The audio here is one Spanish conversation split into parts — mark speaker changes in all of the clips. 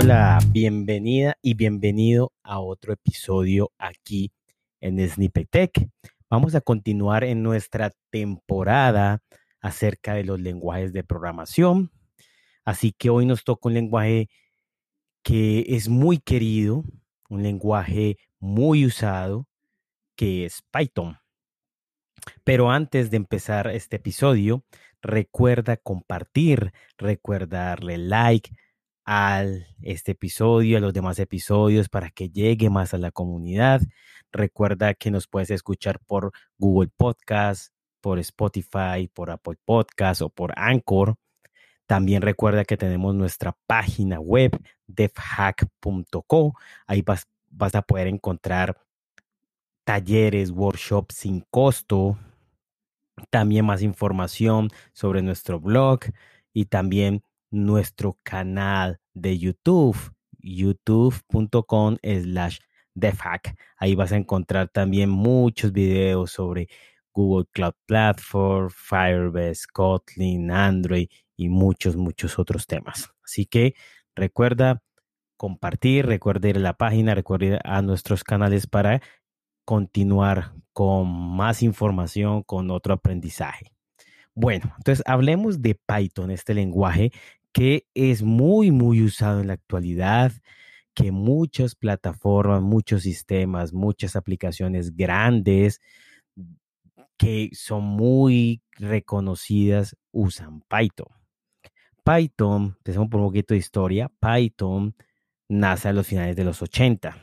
Speaker 1: hola, bienvenida y bienvenido a otro episodio aquí en Snippet Tech. Vamos a continuar en nuestra temporada acerca de los lenguajes de programación. Así que hoy nos toca un lenguaje que es muy querido, un lenguaje muy usado, que es Python. Pero antes de empezar este episodio, recuerda compartir, recuerda darle like a este episodio, a los demás episodios para que llegue más a la comunidad. Recuerda que nos puedes escuchar por Google Podcast, por Spotify, por Apple Podcast o por Anchor. También recuerda que tenemos nuestra página web devhack.co. Ahí vas a poder encontrar talleres, workshops sin costo, también más información sobre nuestro blog y también nuestro canal de YouTube, youtube.com slash defhack. Ahí vas a encontrar también muchos videos sobre Google Cloud Platform, Firebase, Kotlin, Android y muchos, muchos otros temas. Así que recuerda compartir, recuerda ir a la página, recuerda ir a nuestros canales para continuar con más información, con otro aprendizaje. Bueno, entonces hablemos de Python, este lenguaje que es muy, muy usado en la actualidad, que muchas plataformas, muchos sistemas, muchas aplicaciones grandes que son muy reconocidas usan Python. Python, empezamos por un poquito de historia, Python nace a los finales de los 80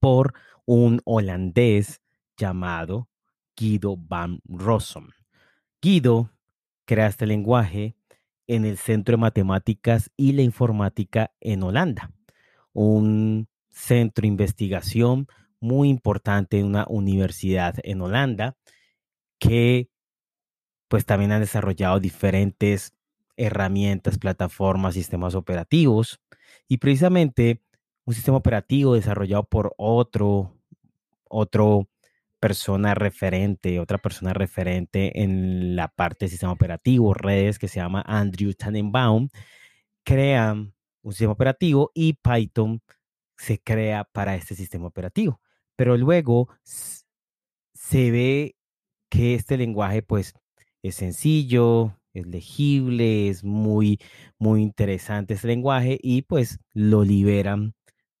Speaker 1: por un holandés llamado Guido van Rossum. Guido crea este lenguaje en el Centro de Matemáticas y la Informática en Holanda, un centro de investigación muy importante en una universidad en Holanda que pues también han desarrollado diferentes herramientas, plataformas, sistemas operativos. Y precisamente un sistema operativo desarrollado por otro, otro persona referente, otra persona referente en la parte de sistema operativo, redes, que se llama Andrew Tannenbaum, crea un sistema operativo y Python se crea para este sistema operativo. Pero luego se ve que este lenguaje pues es sencillo, es legible, es muy, muy interesante este lenguaje y pues lo liberan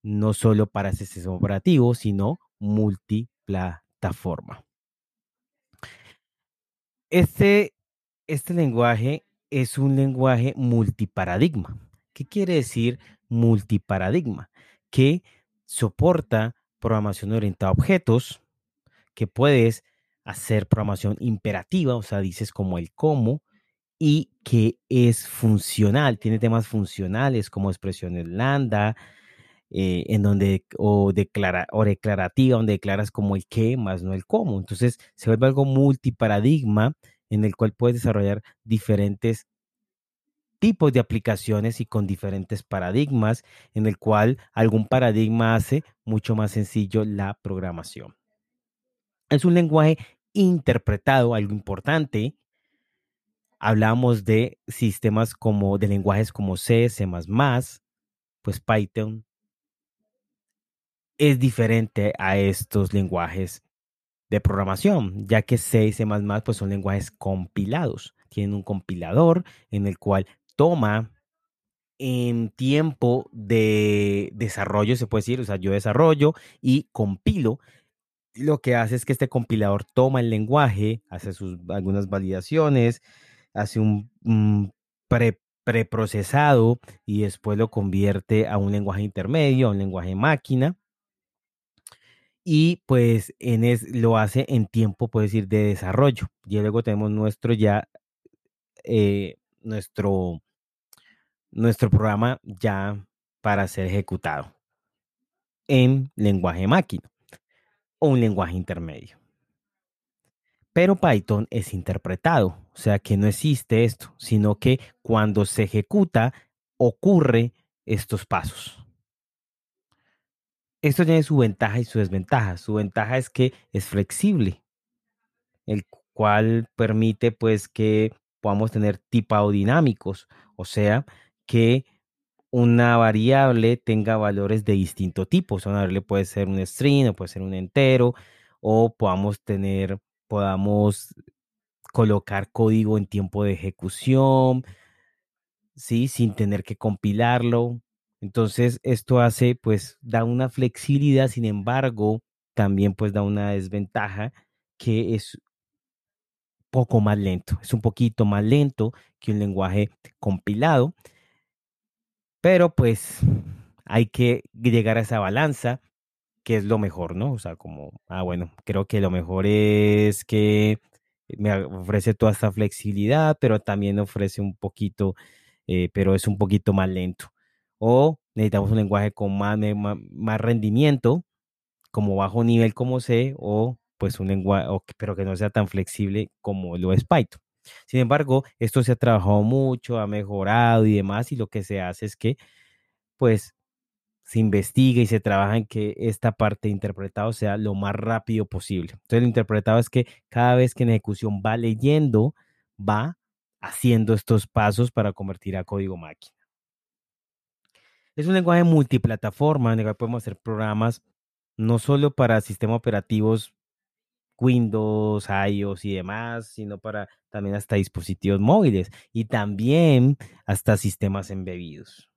Speaker 1: no solo para este sistema operativo, sino multiplataforma forma. Este, este lenguaje es un lenguaje multiparadigma. ¿Qué quiere decir multiparadigma? Que soporta programación orientada a objetos, que puedes hacer programación imperativa, o sea, dices como el cómo, y que es funcional, tiene temas funcionales como expresiones lambda, eh, en donde, o, declara, o declarativa, donde declaras como el qué más no el cómo. Entonces se vuelve algo multiparadigma en el cual puedes desarrollar diferentes tipos de aplicaciones y con diferentes paradigmas, en el cual algún paradigma hace mucho más sencillo la programación. Es un lenguaje interpretado, algo importante. Hablamos de sistemas como de lenguajes como C, C++, pues Python es diferente a estos lenguajes de programación, ya que C y C++ pues son lenguajes compilados. Tienen un compilador en el cual toma en tiempo de desarrollo, se puede decir, o sea, yo desarrollo y compilo. Lo que hace es que este compilador toma el lenguaje, hace sus algunas validaciones, hace un, preprocesado y después lo convierte a un lenguaje intermedio, a un lenguaje máquina y pues en es, lo hace en tiempo, puede decir, de desarrollo. Y luego tenemos nuestro ya, eh, nuestro, nuestro programa ya para ser ejecutado en lenguaje máquina o un lenguaje intermedio. Pero Python es interpretado, o sea que no existe esto, sino que cuando se ejecuta ocurre estos pasos esto tiene su ventaja y su desventaja. Su ventaja es que es flexible, el cual permite pues que podamos tener tipados dinámicos, o sea, que una variable tenga valores de distinto tipo. O sea, una variable puede ser un string o puede ser un entero o podamos tener, podamos colocar código en tiempo de ejecución, ¿sí? Sin tener que compilarlo. Entonces, esto hace, pues, da una flexibilidad, sin embargo, también pues da una desventaja que es poco más lento, es un poquito más lento que un lenguaje compilado, pero pues hay que llegar a esa balanza, que es lo mejor, ¿no? O sea, como, ah, bueno, creo que lo mejor es que me ofrece toda esta flexibilidad, pero también ofrece un poquito, eh, pero es un poquito más lento. O necesitamos un lenguaje con más, rendimiento, como bajo nivel como C, o pues un lenguaje, pero que no sea tan flexible como lo es Python. Sin embargo, esto se ha trabajado mucho, ha mejorado y demás, y lo que se hace es que, pues, se investiga y se trabaja en que esta parte de interpretado sea lo más rápido posible. Entonces, el interpretado es que cada vez que en ejecución va leyendo, va haciendo estos pasos para convertir a código máquina. Es un lenguaje multiplataforma en el que podemos hacer programas no solo para sistemas operativos Windows, iOS y demás, sino para también hasta dispositivos móviles y también hasta sistemas embebidos.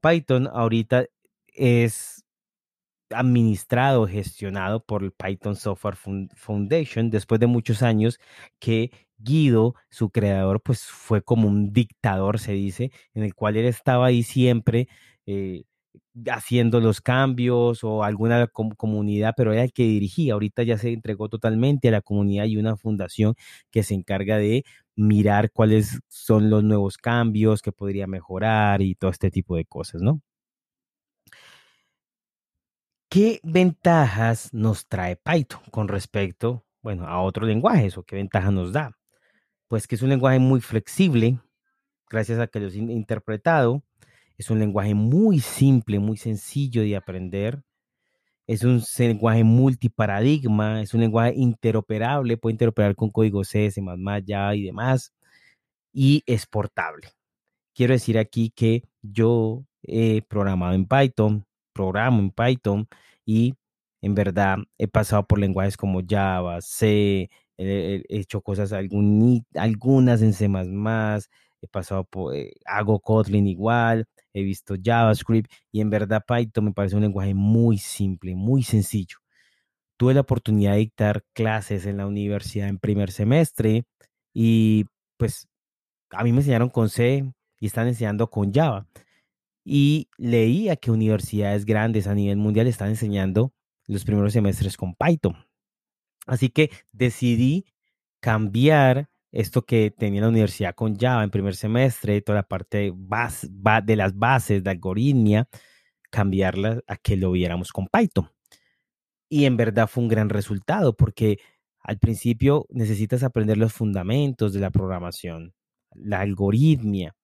Speaker 1: Python ahorita es administrado, gestionado por el Python Software Foundation, después de muchos años que Guido, su creador, pues fue como un dictador, se dice, en el cual él estaba ahí siempre eh, haciendo los cambios o alguna comunidad, pero era el que dirigía. Ahorita ya se entregó totalmente a la comunidad y una fundación que se encarga de mirar cuáles son los nuevos cambios que podría mejorar y todo este tipo de cosas, ¿no? ¿Qué ventajas nos trae Python con respecto, bueno, a otros lenguajes o qué ventajas nos da? Pues que es un lenguaje muy flexible, gracias a que lo he interpretado. Es un lenguaje muy simple, muy sencillo de aprender. Es un lenguaje multiparadigma, es un lenguaje interoperable, puede interoperar con código C, C++, Java y demás. Y es portable. Quiero decir aquí que yo he programado en Python, programo en Python y en verdad he pasado por lenguajes como Java, C, he, hecho cosas algunas en C++, he pasado por, eh, hago Kotlin igual, he visto JavaScript y en verdad Python me parece un lenguaje muy simple, muy sencillo. Tuve la oportunidad de dictar clases en la universidad en primer semestre y pues a mí me enseñaron con C y están enseñando con Java y leía que universidades grandes a nivel mundial están enseñando los primeros semestres con Python. Así que decidí cambiar esto que tenía la universidad con Java en primer semestre, toda la parte de las bases de algoritmia, cambiarla a que lo viéramos con Python. Y en verdad fue un gran resultado porque al principio necesitas aprender los fundamentos de la programación, la algoritmia,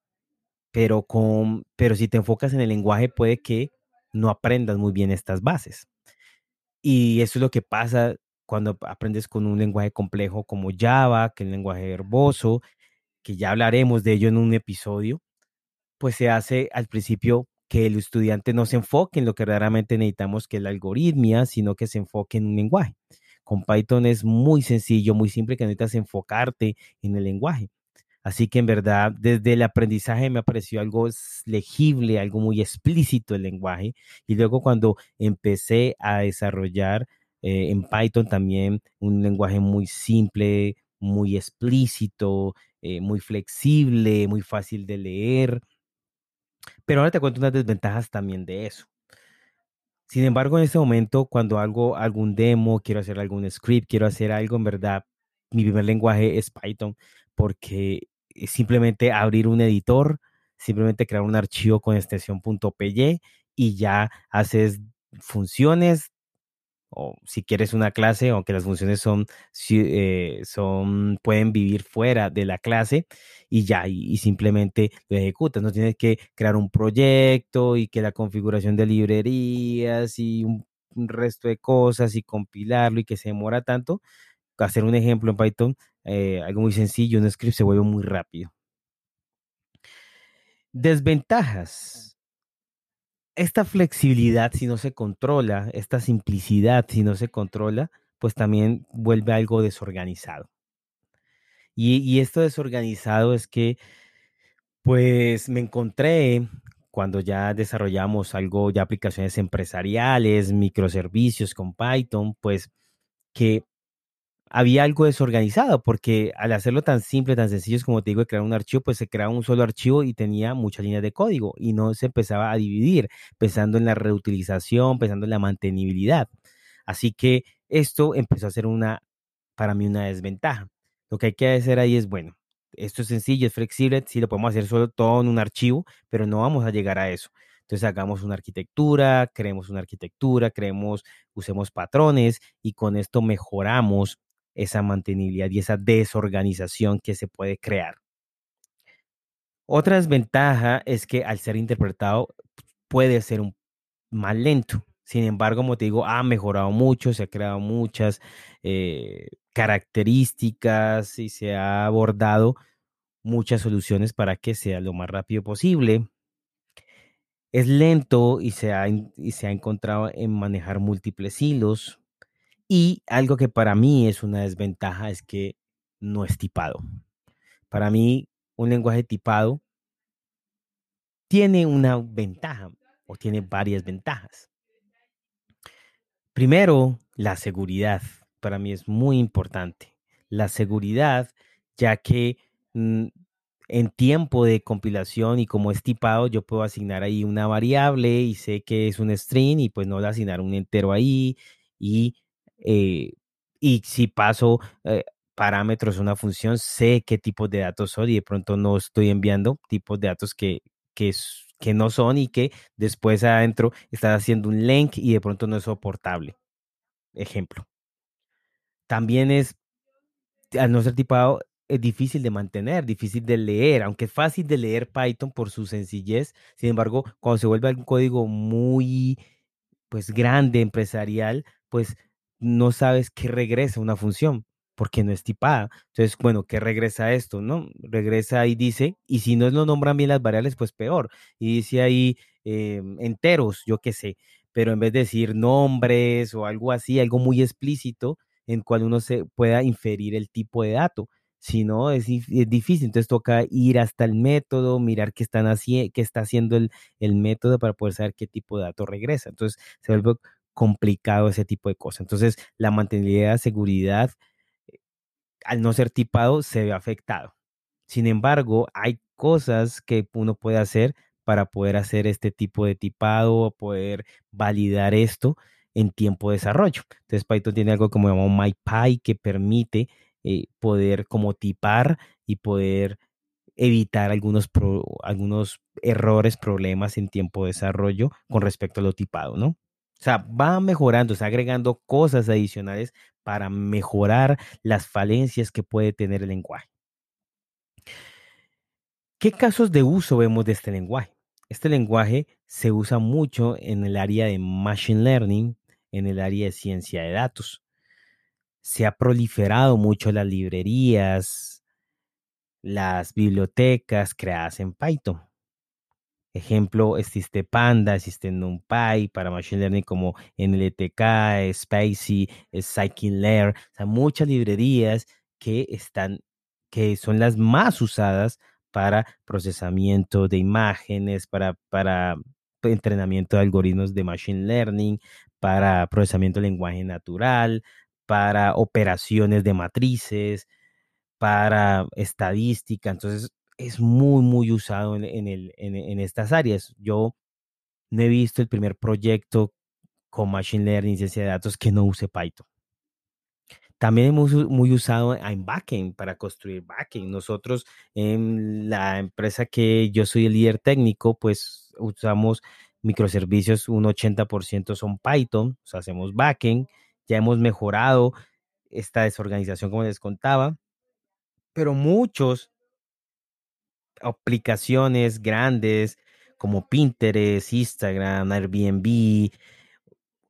Speaker 1: pero, con, pero si te enfocas en el lenguaje puede que no aprendas muy bien estas bases. Y eso es lo que pasa cuando aprendes con un lenguaje complejo como Java, que es un lenguaje herboso, que ya hablaremos de ello en un episodio, pues se hace al principio que el estudiante no se enfoque en lo que realmente necesitamos, que es la algoritmia, sino que se enfoque en un lenguaje. Con Python es muy sencillo, muy simple, que necesitas enfocarte en el lenguaje. Así que en verdad, desde el aprendizaje me pareció algo legible, algo muy explícito el lenguaje. Y luego cuando empecé a desarrollar eh, en Python también un lenguaje muy simple, muy explícito, eh, muy flexible, muy fácil de leer. Pero ahora te cuento unas desventajas también de eso. Sin embargo, en este momento, cuando hago algún demo, quiero hacer algún script, quiero hacer algo, en verdad, mi primer lenguaje es Python porque simplemente abrir un editor, simplemente crear un archivo con extensión .py y ya haces funciones o si quieres una clase, aunque las funciones son, eh, son pueden vivir fuera de la clase y ya, y, simplemente lo ejecutas. No tienes que crear un proyecto y que la configuración de librerías y un, resto de cosas y compilarlo y que se demora tanto. Hacer un ejemplo en Python eh, algo muy sencillo, un script se vuelve muy rápido. Desventajas. Esta flexibilidad, si no se controla, esta simplicidad, si no se controla, pues también vuelve algo desorganizado. Y, y esto desorganizado es que, pues me encontré cuando ya desarrollamos algo, ya aplicaciones empresariales, microservicios con Python, pues que había algo desorganizado, porque al hacerlo tan simple, tan sencillo como te digo, de crear un archivo, pues se creaba un solo archivo y tenía muchas líneas de código y no se empezaba a dividir, pensando en la reutilización, pensando en la mantenibilidad. Así que esto empezó a ser una, para mí, una desventaja. Lo que hay que hacer ahí es, bueno, esto es sencillo, es flexible, sí lo podemos hacer solo todo en un archivo, pero no vamos a llegar a eso. Entonces hagamos una arquitectura, creemos una arquitectura, creemos, usemos patrones y con esto mejoramos esa mantenibilidad y esa desorganización que se puede crear. Otra desventaja es que al ser interpretado puede ser un más lento. Sin embargo, como te digo, ha mejorado mucho, se ha creado muchas eh, características y se ha abordado muchas soluciones para que sea lo más rápido posible. Es lento y se ha, y se ha encontrado en manejar múltiples hilos. Y algo que para mí es una desventaja es que no es tipado. Para mí, un lenguaje tipado tiene una ventaja o tiene varias ventajas. Primero, la seguridad. Para mí es muy importante. La seguridad, ya que mm, en tiempo de compilación y como es tipado, yo puedo asignar ahí una variable y sé que es un string y pues no le asignar un entero ahí y eh, y si paso eh, parámetros una función, sé qué tipo de datos son y de pronto no estoy enviando tipos de datos que, que, que no son y que después adentro está haciendo un link y de pronto no es soportable. Ejemplo. También es, al no ser tipado, es difícil de mantener, difícil de leer, aunque es fácil de leer Python por su sencillez. Sin embargo, cuando se vuelve un código muy, pues, grande, empresarial, pues no sabes qué regresa una función porque no es tipada. Entonces, bueno, ¿qué regresa esto? ¿No? Regresa y dice, y si no lo nombran bien las variables, pues peor. Y dice ahí eh, enteros, yo qué sé, pero en vez de decir nombres o algo así, algo muy explícito en cual uno se pueda inferir el tipo de dato. Si no, es, difícil. Entonces toca ir hasta el método, mirar qué, están haciendo qué está haciendo el, el método para poder saber qué tipo de dato regresa. Entonces se vuelve complicado ese tipo de cosas. Entonces, la mantenibilidad de seguridad, eh, al no ser tipado, se ve afectado. Sin embargo, hay cosas que uno puede hacer para poder hacer este tipo de tipado, poder validar esto en tiempo de desarrollo. Entonces, Python tiene algo como llamado MyPy que permite eh, poder como tipar y poder evitar algunos, algunos errores, problemas en tiempo de desarrollo con respecto a lo tipado, ¿no? O sea, va mejorando, está agregando cosas adicionales para mejorar las falencias que puede tener el lenguaje. ¿Qué casos de uso vemos de este lenguaje? Este lenguaje se usa mucho en el área de Machine Learning, en el área de ciencia de datos. Se ha proliferado mucho las librerías, las bibliotecas creadas en Python. Ejemplo, existe Panda, existe NumPy para Machine Learning como NLTK, Spacey, Scikit-Learn, muchas librerías que están, que son las más usadas para procesamiento de imágenes, para, para entrenamiento de algoritmos de Machine Learning, para procesamiento de lenguaje natural, para operaciones de matrices, para estadística. Entonces, es muy, muy usado en, el, en, estas áreas. Yo no he visto el primer proyecto con Machine Learning, ciencia de datos, que no use Python. También hemos muy usado en backend para construir backend. Nosotros en la empresa que yo soy el líder técnico, pues usamos microservicios, un 80% son Python, o sea, hacemos backend. Ya hemos mejorado esta desorganización, como les contaba, pero muchos aplicaciones grandes como Pinterest, Instagram, Airbnb,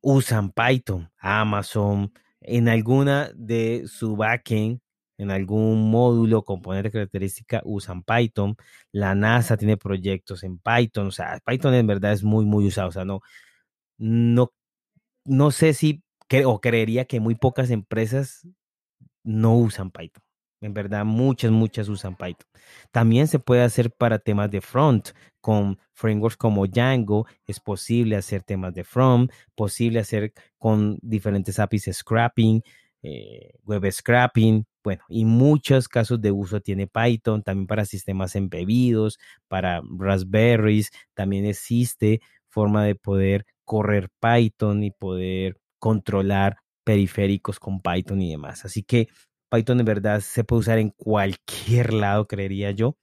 Speaker 1: usan Python, Amazon, en alguna de su backend en algún módulo, componente característica, usan Python. La NASA tiene proyectos en Python. O sea, Python en verdad es muy, muy usado. O sea, no, no, no sé si, o creería que muy pocas empresas no usan Python. En verdad, muchas, muchas usan Python. También se puede hacer para temas de front. Con frameworks como Django es posible hacer temas de front, posible hacer con diferentes APIs scrapping, eh, web scrapping, bueno, y muchos casos de uso tiene Python, también para sistemas embebidos, para Raspberries, también existe forma de poder correr Python y poder controlar periféricos con Python y demás. Así que Python en verdad se puede usar en cualquier lado, creería yo.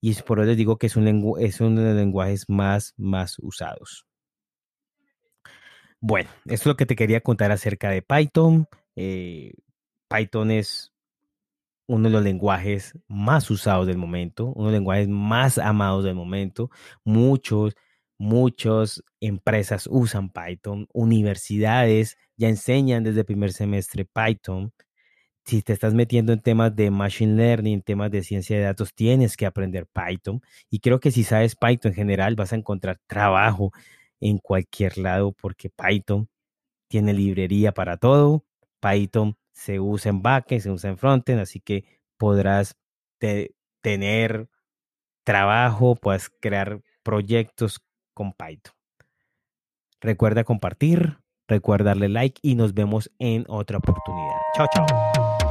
Speaker 1: Y es por eso les digo que es, un es uno de los lenguajes más, más usados. Bueno, esto es lo que te quería contar acerca de Python. Eh, Python es uno de los lenguajes más usados del momento, uno de los lenguajes más amados del momento. Muchos, muchas empresas usan Python, universidades ya enseñan desde el primer semestre Python si te estás metiendo en temas de machine learning, temas de ciencia de datos, tienes que aprender Python. Y creo que si sabes Python en general, vas a encontrar trabajo en cualquier lado porque Python tiene librería para todo. Python se usa en backend, se usa en frontend, así que podrás tener trabajo, puedes crear proyectos con Python. Recuerda compartir, recuerda darle like y nos vemos en otra oportunidad. Chao, chao.